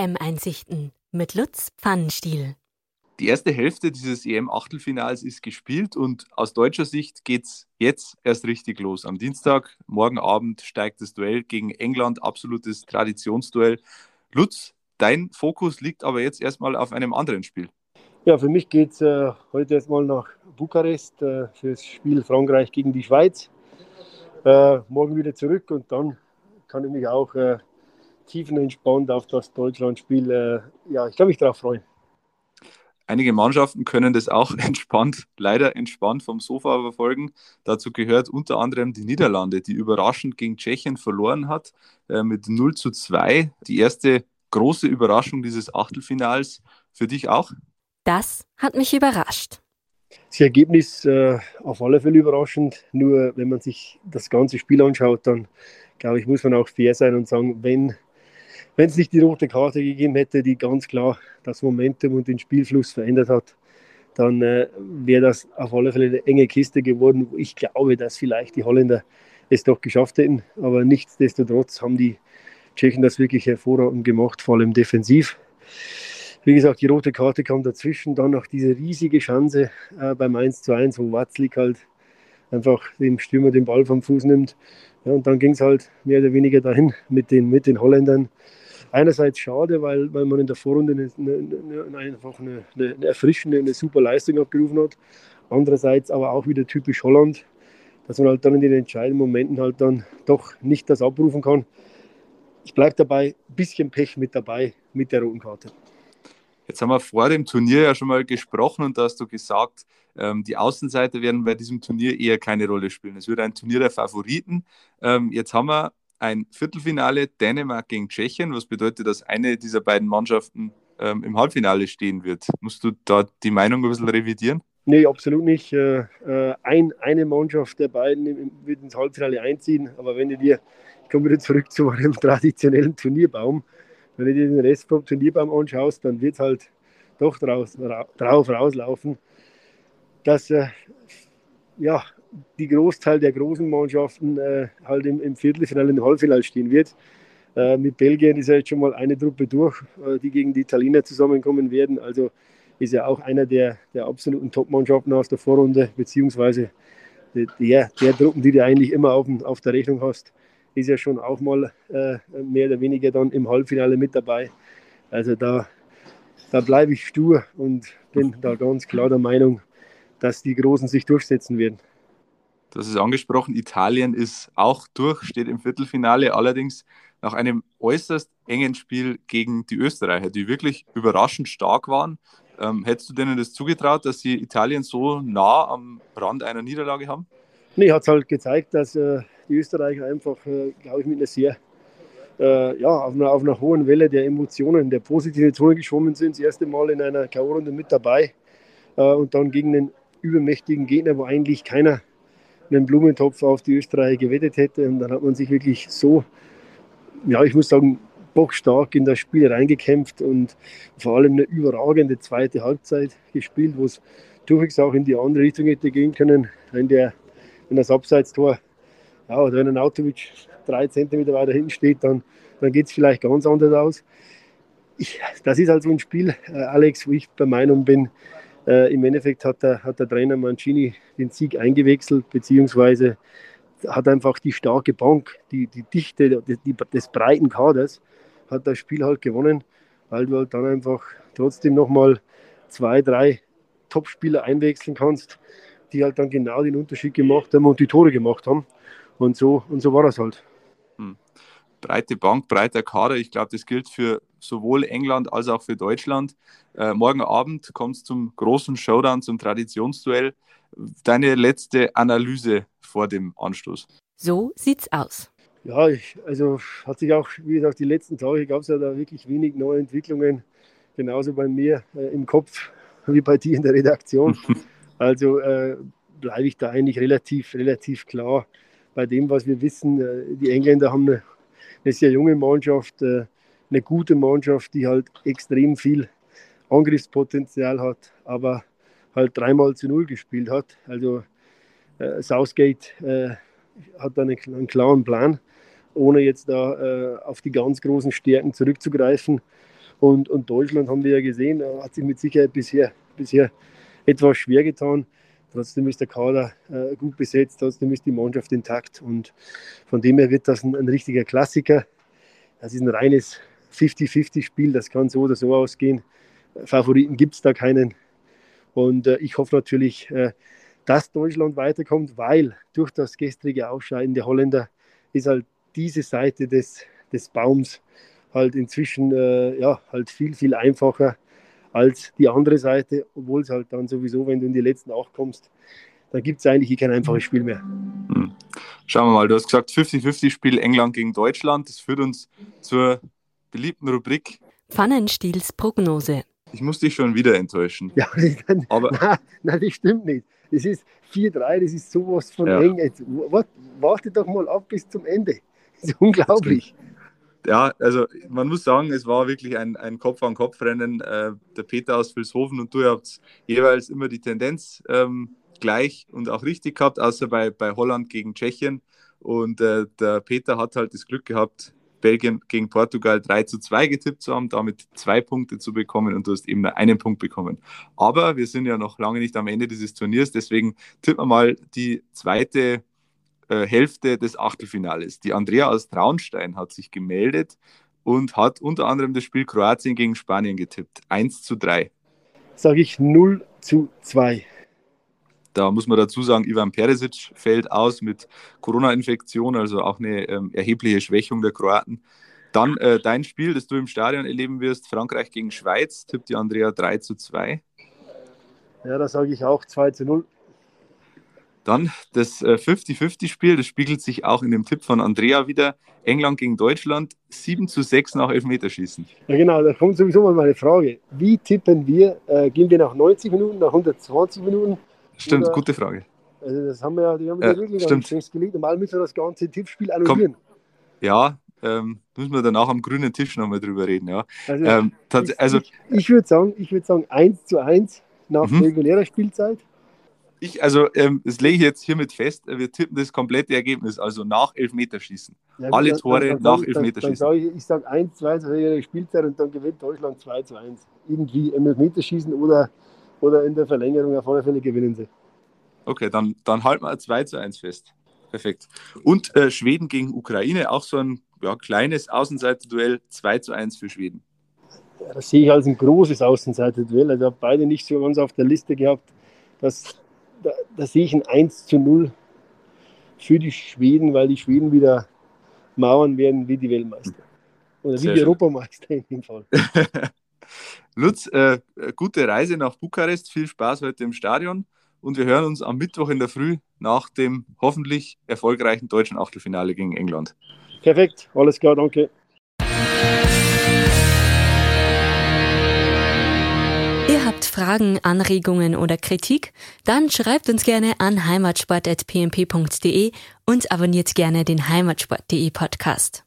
EM-Einsichten mit Lutz Pfannenstiel. Die erste Hälfte dieses EM-Achtelfinals ist gespielt und aus deutscher Sicht geht es jetzt erst richtig los. Am Dienstag, morgen Abend, steigt das Duell gegen England, absolutes Traditionsduell. Lutz, dein Fokus liegt aber jetzt erstmal auf einem anderen Spiel. Ja, für mich geht es äh, heute erstmal nach Bukarest äh, für das Spiel Frankreich gegen die Schweiz. Äh, morgen wieder zurück und dann kann ich mich auch äh, tiefenentspannt auf das Deutschlandspiel. Äh, ja, ich kann mich darauf freuen. Einige Mannschaften können das auch entspannt, leider entspannt vom Sofa verfolgen. Dazu gehört unter anderem die Niederlande, die überraschend gegen Tschechien verloren hat äh, mit 0 zu 2. Die erste große Überraschung dieses Achtelfinals. Für dich auch? Das hat mich überrascht. Das Ergebnis äh, auf alle Fälle überraschend. Nur wenn man sich das ganze Spiel anschaut, dann glaube ich, muss man auch fair sein und sagen, wenn wenn es nicht die rote Karte gegeben hätte, die ganz klar das Momentum und den Spielfluss verändert hat, dann äh, wäre das auf alle Fälle eine enge Kiste geworden. Ich glaube, dass vielleicht die Holländer es doch geschafft hätten, aber nichtsdestotrotz haben die Tschechen das wirklich hervorragend gemacht, vor allem defensiv. Wie gesagt, die rote Karte kam dazwischen, dann noch diese riesige Chance äh, beim 1 zu 1, wo Watzlik halt einfach dem Stürmer den Ball vom Fuß nimmt. Ja, und dann ging es halt mehr oder weniger dahin mit den, mit den Holländern einerseits schade, weil, weil man in der Vorrunde eine, eine, einfach eine, eine, erfrischende, eine super Leistung abgerufen hat. Andererseits aber auch wieder typisch Holland, dass man halt dann in den entscheidenden Momenten halt dann doch nicht das abrufen kann. Ich bleibe dabei, ein bisschen Pech mit dabei mit der roten Karte. Jetzt haben wir vor dem Turnier ja schon mal gesprochen und da hast du gesagt, ähm, die Außenseiter werden bei diesem Turnier eher keine Rolle spielen. Es wird ein Turnier der Favoriten. Ähm, jetzt haben wir ein Viertelfinale Dänemark gegen Tschechien, was bedeutet, dass eine dieser beiden Mannschaften ähm, im Halbfinale stehen wird. Musst du da die Meinung ein bisschen revidieren? Nee, absolut nicht. Äh, äh ein, eine Mannschaft der beiden wird ins Halbfinale einziehen, aber wenn du dir, ich komme wieder zurück zu meinem traditionellen Turnierbaum, wenn du dir den Rest vom Turnierbaum anschaust, dann wird es halt doch draus, drauf rauslaufen, dass äh, ja, die Großteil der großen Mannschaften äh, halt im, im Viertelfinale, im Halbfinale stehen wird. Äh, mit Belgien ist ja jetzt schon mal eine Truppe durch, äh, die gegen die Italiener zusammenkommen werden. Also ist ja auch einer der, der absoluten Top-Mannschaften aus der Vorrunde, beziehungsweise der, der Truppen, die du eigentlich immer auf, auf der Rechnung hast, ist ja schon auch mal äh, mehr oder weniger dann im Halbfinale mit dabei. Also da, da bleibe ich stur und bin da ganz klar der Meinung, dass die Großen sich durchsetzen werden. Das ist angesprochen. Italien ist auch durch, steht im Viertelfinale, allerdings nach einem äußerst engen Spiel gegen die Österreicher, die wirklich überraschend stark waren. Ähm, hättest du denen das zugetraut, dass sie Italien so nah am Rand einer Niederlage haben? Nee, hat es halt gezeigt, dass äh, die Österreicher einfach, äh, glaube ich, mit einer sehr, äh, ja, auf einer, auf einer hohen Welle der Emotionen, der positiven Zone geschwommen sind. Das erste Mal in einer K.O.-Runde mit dabei äh, und dann gegen einen übermächtigen Gegner, wo eigentlich keiner einen Blumentopf auf die Österreicher gewettet hätte. Und dann hat man sich wirklich so, ja, ich muss sagen, bockstark in das Spiel reingekämpft und vor allem eine überragende zweite Halbzeit gespielt, wo es durchaus auch in die andere Richtung hätte gehen können, wenn, der, wenn das Abseitstor ja, oder wenn ein Autovic drei Zentimeter weiter hinten steht, dann, dann geht es vielleicht ganz anders aus. Ich, das ist halt so ein Spiel, äh, Alex, wo ich der Meinung bin, äh, Im Endeffekt hat der, hat der Trainer Mancini den Sieg eingewechselt, beziehungsweise hat einfach die starke Bank, die, die Dichte die, die, des breiten Kaders, hat das Spiel halt gewonnen, weil du halt dann einfach trotzdem nochmal zwei, drei Top-Spieler einwechseln kannst, die halt dann genau den Unterschied gemacht haben und die Tore gemacht haben. Und so, und so war das halt. Hm. Breite Bank, breiter Kader, ich glaube, das gilt für sowohl England als auch für Deutschland. Äh, morgen Abend kommt es zum großen Showdown, zum Traditionsduell. Deine letzte Analyse vor dem Anstoß. So sieht's aus. Ja, ich, also hat sich auch, wie gesagt, die letzten Tage gab es ja da wirklich wenig neue Entwicklungen. Genauso bei mir äh, im Kopf wie bei dir in der Redaktion. also äh, bleibe ich da eigentlich relativ, relativ klar bei dem, was wir wissen. Äh, die Engländer haben eine, eine sehr junge Mannschaft. Äh, eine gute Mannschaft, die halt extrem viel Angriffspotenzial hat, aber halt dreimal zu null gespielt hat. Also äh, Southgate äh, hat einen, einen, klaren Plan, ohne jetzt da äh, auf die ganz großen Stärken zurückzugreifen. Und, und Deutschland haben wir ja gesehen, hat sich mit Sicherheit bisher, bisher etwas schwer getan. Trotzdem ist der Kader äh, gut besetzt, trotzdem ist die Mannschaft intakt und von dem her wird das ein, ein richtiger Klassiker. Das ist ein reines 50-50-Spiel, das kann so oder so ausgehen. Favoriten gibt es da keinen. Und äh, ich hoffe natürlich, äh, dass Deutschland weiterkommt, weil durch das gestrige Ausscheiden der Holländer ist halt diese Seite des, des Baums halt inzwischen äh, ja, halt viel, viel einfacher als die andere Seite, obwohl es halt dann sowieso, wenn du in die letzten acht kommst, dann gibt es eigentlich kein einfaches Spiel mehr. Hm. Schauen wir mal, du hast gesagt 50-50-Spiel England gegen Deutschland. Das führt uns zur beliebten Rubrik Pfannenstiels Prognose. Ich muss dich schon wieder enttäuschen. Ja, nein, aber nein, nein, das stimmt nicht. Es ist 4-3, das ist sowas von ja. eng. Jetzt, warte doch mal ab bis zum Ende. Das ist unglaublich ja, also man muss sagen, es war wirklich ein, ein Kopf-an-Kopf-Rennen. Äh, der Peter aus Vilshofen und du habt jeweils immer die Tendenz ähm, gleich und auch richtig gehabt, außer bei, bei Holland gegen Tschechien. Und äh, der Peter hat halt das Glück gehabt, Belgien gegen Portugal 3 zu 2 getippt zu haben, damit zwei Punkte zu bekommen und du hast eben nur einen Punkt bekommen. Aber wir sind ja noch lange nicht am Ende dieses Turniers, deswegen tippen wir mal die zweite äh, Hälfte des Achtelfinales. Die Andrea aus Traunstein hat sich gemeldet und hat unter anderem das Spiel Kroatien gegen Spanien getippt. 1 zu 3. Sage ich 0 zu 2. Da muss man dazu sagen, Ivan Peresic fällt aus mit Corona-Infektion, also auch eine ähm, erhebliche Schwächung der Kroaten. Dann äh, dein Spiel, das du im Stadion erleben wirst, Frankreich gegen Schweiz, tippt die Andrea 3 zu 2. Ja, da sage ich auch 2 zu 0. Dann das 50-50-Spiel, äh, das spiegelt sich auch in dem Tipp von Andrea wieder. England gegen Deutschland, 7 zu 6 nach Elfmeterschießen. Ja genau, da kommt sowieso mal meine Frage. Wie tippen wir? Äh, gehen wir nach 90 Minuten, nach 120 Minuten? Stimmt, oder? gute Frage. Also das haben wir ja, die haben ja, wirklich stimmt. festgelegt. Normal müssen wir das ganze Tippspiel annullieren. Ja, ähm, müssen wir dann auch am grünen Tisch nochmal drüber reden. Ja. Also, ähm, ich, also, ich, ich würde sagen, würd sagen 1 zu 1 nach mhm. regulärer Spielzeit ich, also ähm, das lege ich jetzt hiermit fest, wir tippen das komplette Ergebnis, also nach Elfmeterschießen. Ja, Alle dann, Tore dann, dann, nach Elfmeterschießen. Dann, sage ich, ich sage 1, 2 zur Spielzeit und dann gewinnt Deutschland 2 zu 1. Irgendwie im Elfmeterschießen oder, oder in der Verlängerung auf alle Fälle gewinnen sie. Okay, dann, dann halten wir 2 zu 1 fest. Perfekt. Und äh, Schweden gegen Ukraine, auch so ein ja, kleines Außenseiterduell, 2 zu 1 für Schweden. Ja, das sehe ich als ein großes Außenseiterduell. Also ich habe beide nicht so ganz auf der Liste gehabt. Das da, da sehe ich ein 1 zu 0 für die Schweden, weil die Schweden wieder mauern werden wie die Weltmeister. Oder Sehr wie die schön. Europameister in dem Fall. Lutz, äh, gute Reise nach Bukarest, viel Spaß heute im Stadion und wir hören uns am Mittwoch in der Früh nach dem hoffentlich erfolgreichen deutschen Achtelfinale gegen England. Perfekt, alles klar, danke. Fragen, Anregungen oder Kritik? Dann schreibt uns gerne an heimatsport.pmp.de und abonniert gerne den heimatsport.de Podcast.